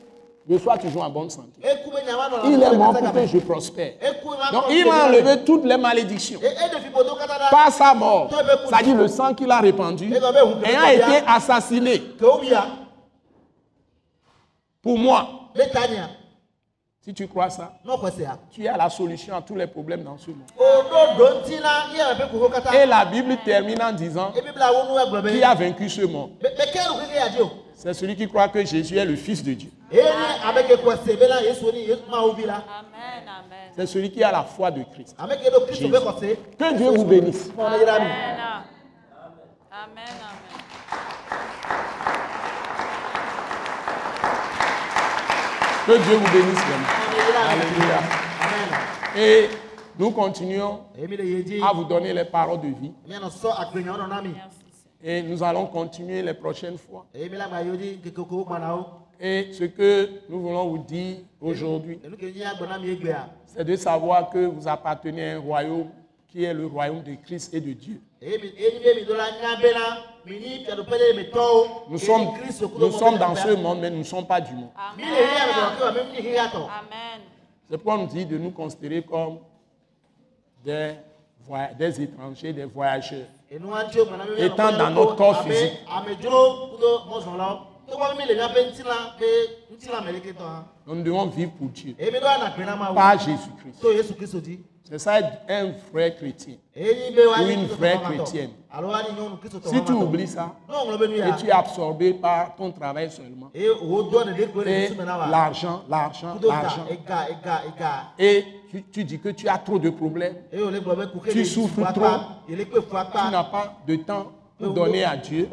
je sois toujours en bonne santé. Il est mort pour que je prospère. Donc il a enlevé toutes les malédictions par sa mort. C'est-à-dire le sang qu'il a répandu, ayant été assassiné pour moi. Si tu crois ça, tu as la solution à tous les problèmes dans ce monde. Et la Bible termine en disant qui a vaincu ce monde. C'est celui qui croit que Jésus est le Fils de Dieu. Amen. Amen. C'est celui qui a la foi de Christ. Jésus. Que Dieu vous bénisse. Amen. Amen. Amen. Que Dieu vous bénisse. Alléluia. Et nous continuons à vous donner les paroles de vie. Et nous allons continuer les prochaines fois. Et ce que nous voulons vous dire aujourd'hui, c'est de savoir que vous appartenez à un royaume qui est le royaume de Christ et de Dieu. Nous sommes, nous sommes dans ce monde, mais nous ne sommes pas du monde. Amen. C'est pourquoi on nous dit de nous considérer comme des, des étrangers, des voyageurs. Étant dans notre corps physique. Donc nous devons vivre pour Dieu, pas Jésus-Christ. C'est ça être un vrai chrétien. ou une vraie chrétienne. Si tu oublies ça, et tu es absorbé par ton travail seulement, et l'argent, l'argent, l'argent, et tu, tu dis que tu as trop de problèmes, Tu souffres trop. tu n'as pas de temps pour donner à Dieu,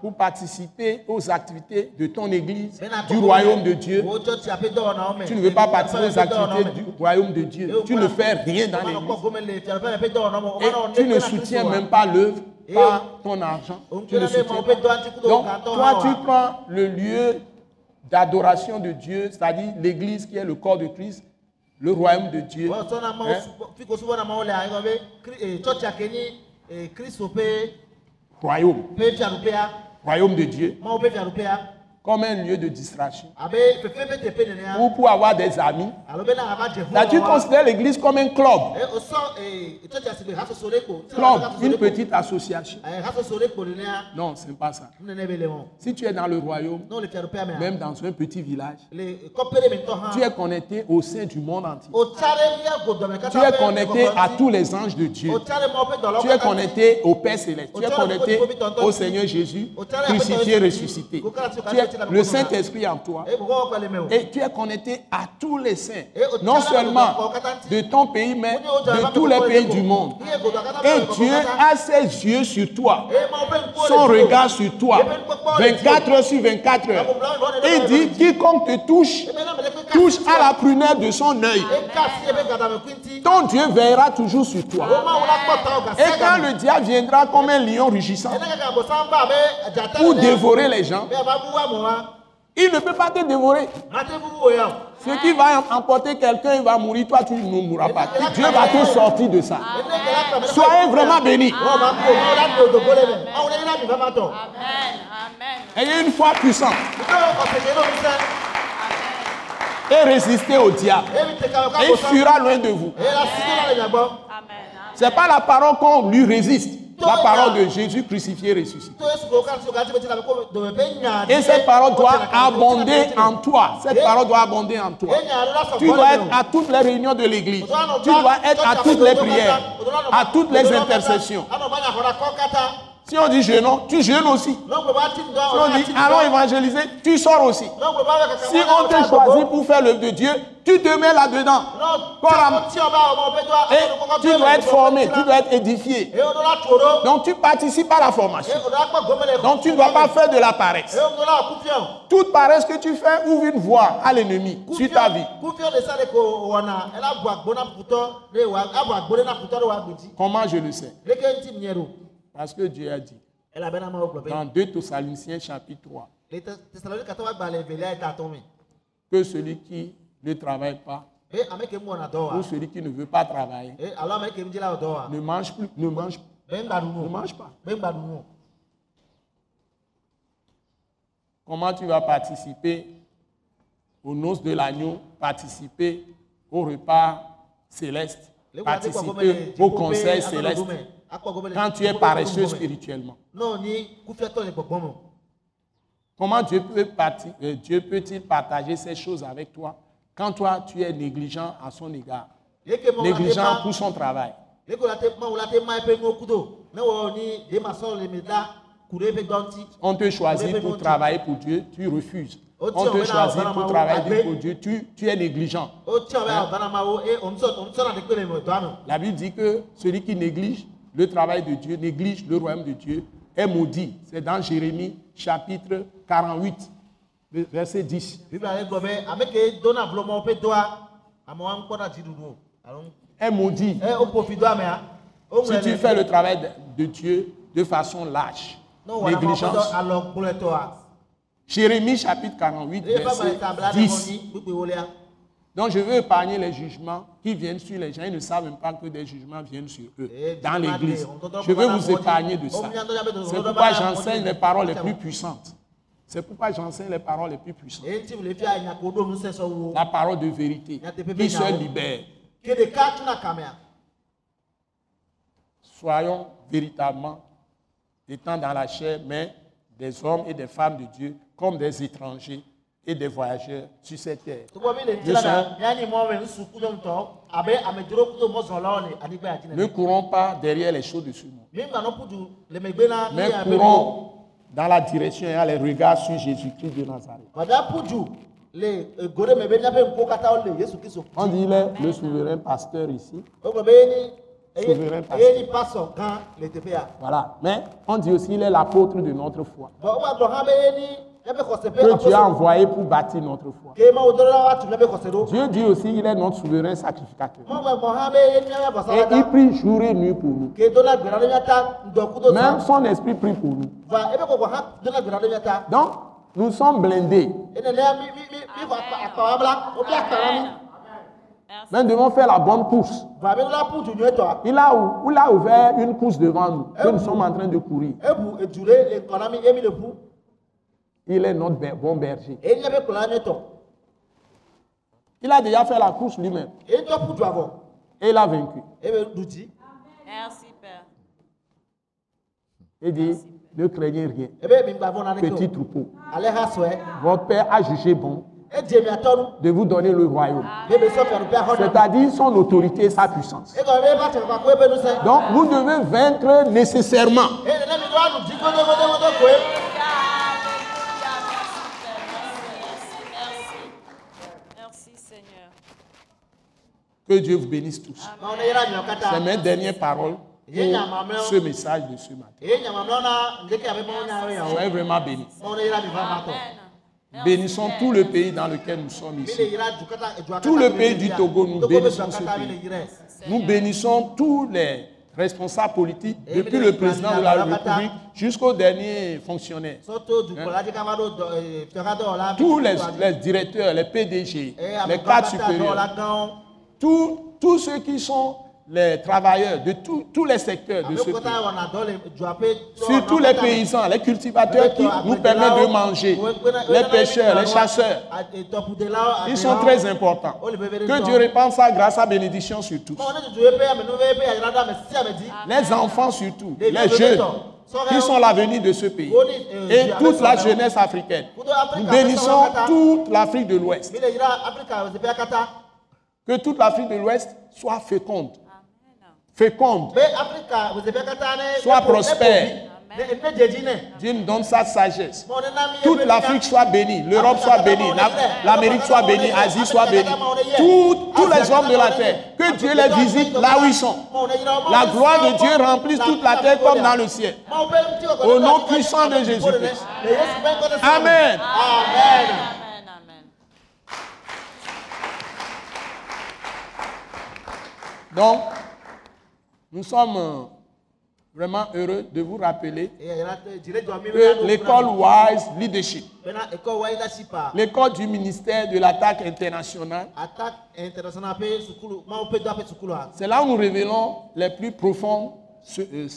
pour participer aux activités de ton église, du royaume de Dieu. me Tu ne veux pas participer aux activités du royaume de Dieu. Tu ne fais rien dans l'église. Et tu ne soutiens même pas l'œuvre par ton argent. Tu ne soutiens pas. Donc, toi, tu wa prends le lieu d'adoration de Dieu, c'est-à-dire l'église qui est le corps de Christ, le royaume de Dieu. Hein, Kristo ƒe royaume, royaume de Dieu, comme un lieu de distraction. Ou pour avoir des amis. Là, tu considères l'église comme un club. Eh, eh, Club, une petite association. Eh, Non, ce n'est pas ça. Si tu es dans le royaume, même dans un petit village, tu es connecté au sein du monde entier. Tu es connecté à tous les anges de Dieu. Tu es connecté au Père Céleste. Tu es connecté au Seigneur Jésus, crucifié, ressuscité. Tu es le Saint-Esprit en toi. Eh, bɔbɔ wɔ kpɛ le me o. Et tu es connecté à tous les saints. Non seulement de ton pays, mais de tous les pays du monde. Et Dieu a ses yeux sur toi. Eh, Son regard sur toi. Eƒe nukpɔkpɔwo le 24 dziwò. heures sur 24 heures. Il dit quiconque te touche, touche à la prunelle de son œil. Ton Dieu veillera toujours sur toi. Et quand le diable viendra comme un lion rugissant pour dévorer les gens, Il ne peut pas te dévorer. Ce qui va emporter quelqu'un, il va mourir, toi tu ne mourras pas. Dieu va te sortir de ça. Soyez vraiment bénis. Amen. Amen. Ayez une foi puissante et résistez au diable. Et il fuira loin de vous. Eye la sisi la le nya gbɔ. Amen. Amen. Ce n'est pas la parole qu'on lui résiste. La parole de Jésus crucifié, ressuscité. Et cette parole doit abonder en toi. Cette parole doit abonder en toi. E Tu dois être à toutes les réunions de l'église. Tu dois être à toutes les prières, à toutes les intercessions. Si on dit jeûnons, tu jeûnes aussi. Si on dit allons évangéliser, tu sors aussi. Si on te choisit pour faire l'œuvre de Dieu, tu te mets là-dedans. Et tu dois être formé, tu dois être édifié. Donc tu participes à la formation. Donc tu ne dois pas faire de la paresse. Toute paresse que tu fais ouvre une voie à l'ennemi sur ta vie. Comment je le sais? Parce que Dieu a dit dans 2 Thessaloniciens chapitre 3 que celui qui ne travaille pas ou celui qui ne veut pas travailler ne mange plus, ne mange, ne mange pas. Comment tu vas participer aux noces de l'agneau, participer au repas céleste, participer au conseil céleste? Quand tu es paresseux spirituellement. Comment Dieu peut euh, Dieu peut-il partager ces choses avec toi quand toi tu es négligent à son égard, négligent pour son travail ŋuti. On te choisit pour travailler pour Dieu, tu refuses. Oh, On te choisit pour travailler pour Dieu, tu, tu es négligent. Dɔa me. La Bible dit que celui qui néglige le travail de Dieu, néglige le royaume de Dieu, est maudit. C'est dans Jérémie chapitre 48, le verset 10. Biblia le gblɔ be ame ke dona vlo mawo ƒe dɔa amewo aŋkpɔna dziɖuɖu o. Alo Est maudit mea. si tu fais le travail de, Dieu de façon lâche, négligence. Jérémie chapitre 48, Eye ƒe verset agbalẽ ta bla ɖe 10. Donc je veux épargner les jugements qui viennent sur les gens. Ils ne savent même pas que des jugements viennent sur eux Eh, dans l'église. Je veux vous épargner de ça. C'est pourquoi j'enseigne les paroles les plus puissantes. C'est pourquoi j'enseigne les paroles les plus puissantes. Wo. La parole de vérité qui seule libère. Soyons véritablement étant dans la chair, mais des hommes et des femmes de Dieu comme des étrangers et des voyageurs sur cette terre. Le le Ne courons pas derrière les choses de ce monde, le mais courons dans la direction et les regards sur Jésus-Christ de Nazareth. Le kristu On dit est le souverain pasteur ici. Souverain pasteur. le Voilà. Mais on dit aussi il est l'apôtre de notre foi. Que Dieu a apostole. envoyé pour bâtir notre foi. Dieu dit aussi il est notre souverain sacrificateur. Et il prie jour et nuit pour nous. Même son esprit prie pour nous. Donc, nous sommes blindés. Mais nous devons faire la bonne course. Il a, il a ouvert une course devant nous, que nous sommes en train de courir. Il est notre bon berger. Il a déjà fait la course lui-même et il a vaincu. Merci, Père. Il dit, ne craignez rien, petit troupeau. Votre Père a jugé bon de vous donner le royaume. C'est-à-dire son autorité et sa puissance. Donc, vous devez vaincre nécessairement. eye nene mi do anu dzi godogodogodo koe Merci, Seigneur. Que Dieu vous bénisse tous. miawo C'est mes dernières paroles pour ce message de ce matin. yawo Soyez vraiment bénis. Amen. Bénissons tout le pays dans lequel nous sommes ici. Tout le pays du. Togo, nous bénissons ce pays. Nous bénissons tous les responsables politiques, depuis le président de la République jusqu'au dernier fonctionnaire. ee fiɔkadɔwɔla Tous les, les directeurs, les PDG, les cadres supérieurs, tous, ceux qui sont les travailleurs de tous- tous les secteurs de ce pays. Surtout les paysans, les cultivateurs qui nous permettent de manger, les pêcheurs, les chasseurs. Ils sont très importants. Que Dieu répande sa grâce, sa bénédiction sur tous. Les enfants surtout, les jeunes, qui sont l'avenir de ce pays. Et toute la jeunesse africaine. Nous bénissons toute l'Afrique de l'Ouest. Que toute l'Afrique de l'Ouest soit féconde. Féconde. Soit prospère. Dieu nous donne sa sagesse. Toute l'Afrique soit bénie, l'Europe soit bénie, la- l'Amérique soit bénie, l'Asie soit bénie. Tous- tous les hommes de la terre, que Dieu les visite là où ils sont. La gloire de Dieu remplisse toute la terre comme dans le ciel. Au nom puissant de Jésus-Christ. Amen. Amen, amen. Donc, nous sommes euh, vraiment heureux de vous rappeler que l'école Wise Leadership, l'école du ministère de l'attaque internationale, sukulua c'est là où nous révélons les plus profondes euh, euh,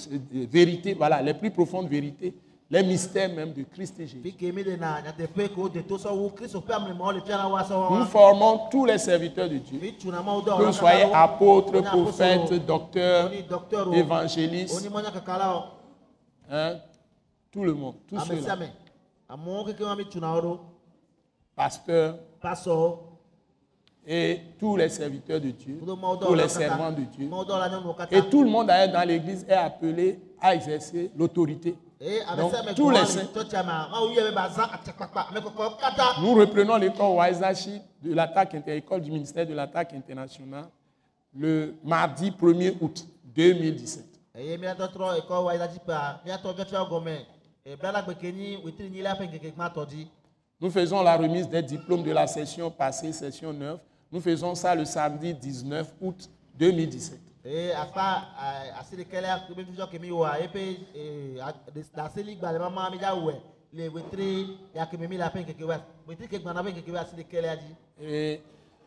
vérités, voilà, les plus profondes vérités, les mystères même de Christ et Jésus. Nous formons tous les serviteurs de Dieu, que vous soyez apôtres, prophètes, docteurs, évangélistes, hein, tout le monde, wo ɖo pasteurs et tous les serviteurs de Dieu, tous les servants de Dieu. Et tout le monde dans l'église est appelé à exercer l'autorité. Donc, me tous les le saints. kɔkɔ katã Nous reprenons l'école Wisership de l'attaque école du ministère de l'attaque internationale le mardi 1er août 2017. eye míatɔ trɔ ekɔ wa yi la dzi kpea míatɔ fiafia gɔme eblalagbe ke nyi wetri nyilia ƒe ŋkeke gbãtɔ dzi Nous faisons la remise des diplômes de la session passée, session 9. Nous faisons ça le samedi 19 août 2017. Akpa daseli gbalẽ mi dza le wetri ya mi le wa wetri ke wa dzi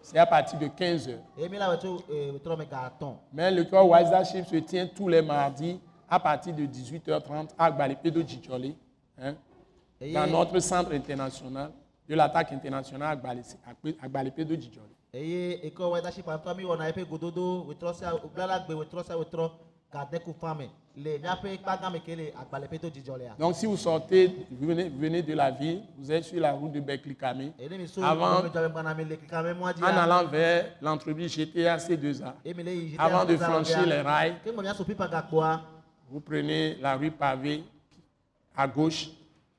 c'est à partir de 15 heures. mi la tso wetrɔ atɔ̃ Mais l'école Wisership se tient tous les mardis à partir de 18h30 à Gbalipedo Djidjolé, hein, dans notre centre international de l'attaque internationale à Gbali- à Gbalipedo Djidjolé. Eye ekɔ wa dasi pantɔ mi wɔna eƒe gododo wetrɔ sia blalagbe wetrɔ sia wetrɔ gadeku fame. Le míaƒe kpagãme ke le agbalẽ ƒe to dzidzɔ lea Donc, si vous sortez, vous venez, venez de la ville, vous êtes sur la route de Beklikame, Avant- en la allant vers l'entreprise GTA C2A, eye mi le yi zi avant de franchir les rails, vous prenez la rue pavée à gauche,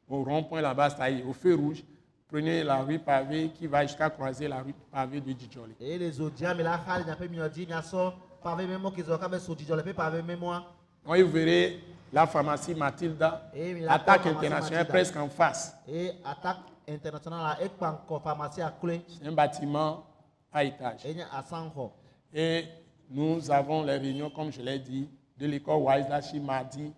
au rond-point là-bas, ça y est, au feu rouge. Prenez la rue pavée qui va jusqu'à croiser la rue pavée de Djidjolé. eye le zo dia mi la xa le miaƒe miɔdzi miasɔ pavé memo ke zɔ kabe so dzidzɔ le ƒe pavé memoa Quand vous verrez la pharmacie Mathilda, Et il a attaque pas pharmacie internationale presque en face. eye attaque international la ekpa ŋkɔ pharmacie akloe C'est un bâtiment à étage. Et nous avons les réunions, comme je l'ai dit, de l'école Waisachi mardi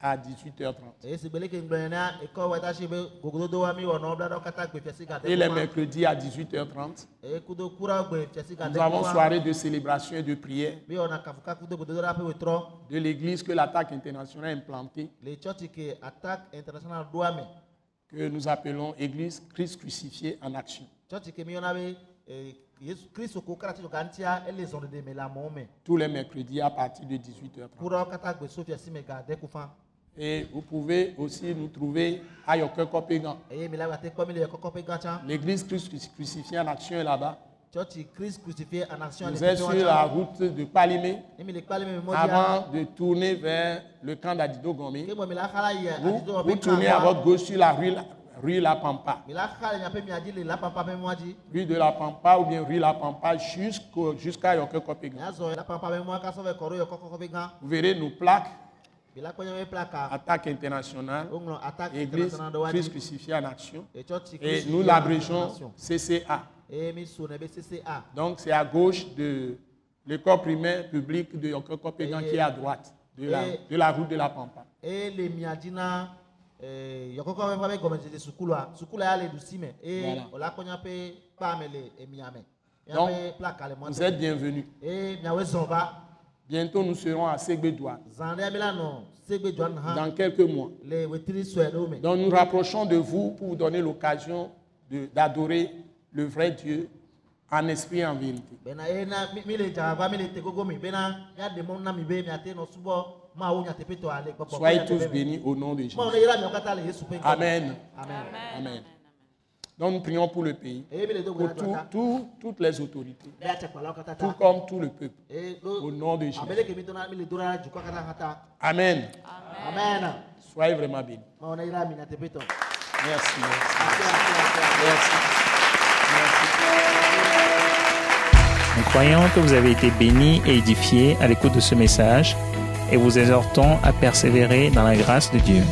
à 18h30. eye si gbele ke ŋgblẽ nea ekɔ wɔ ta si be gogododo wa mi wɔ nɔ bla ɖɔ katã gbe fiasi ga Et les mercredis à 18h30, eye kudo kura gbe fiasi ga de nous avons soirée de célébration et de prière. De l'église que l'attaque internationale a implantée, que nous appelons Église Christ crucifié en action. eh, Tous les mercredis à partir de 18h30. Et vous pouvez aussi nous trouver à Yoke tsã L'église Christ crucifié en action est là-bas. Vous êtes sur la route de Palimé avant de tourner vers le camp d'Adido ke Gomé. mɔ mi la xa la yi Vous, vous tournez à votre gauche sur la rue, rue La Pampa. Rue de La Pampa ou bien rue La Pampa jusqu'à Yoke yɔ kɔkɔƒe gã Vous verrez nos plaques, attaque internationale, attaque Église Christ crucifié en action. Et nous l'abrégeons action. CCA. Donc c'est à gauche de l'école primaire publique de Yoke Kopegan qui est à droite de la, Et- de la route de la Pampa. eye le miadzi na eh, yɔkɔkɔ ƒe ƒe gɔmedzedze sukula sukula ya le ɖusi me eye Voilà. wòle akɔnya ƒe kpa me le emia me Donc, miaƒe plaka le mɔa Vous êtes bienvenus. Bientôt nous serons à Segbedoua zã ɖe mi la nɔ segbe dzɔnu hã dans quelques mois. me Donc nous rapprochons de vous pour vous donner l'occasion d'adorer le vrai Dieu en esprit et en vérité. gbɔgbɔ Soyez tous bénis au nom de Jésus. me. Amen. amen Amen. Donc nous prions pour le pays, pour tout- tout- toutes les autorités, tout comme tout le peuple. Au nom de Jésus. Amen. amen Soyez vraiment bénis. Merci. Merci. Merci. Nous croyons que vous avez été bénis et édifiés à l'écoute de ce message et vous exhortons à persévérer dans la grâce de Dieu.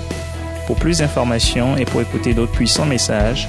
Pour plus d'informations et pour écouter d'autres puissants messages,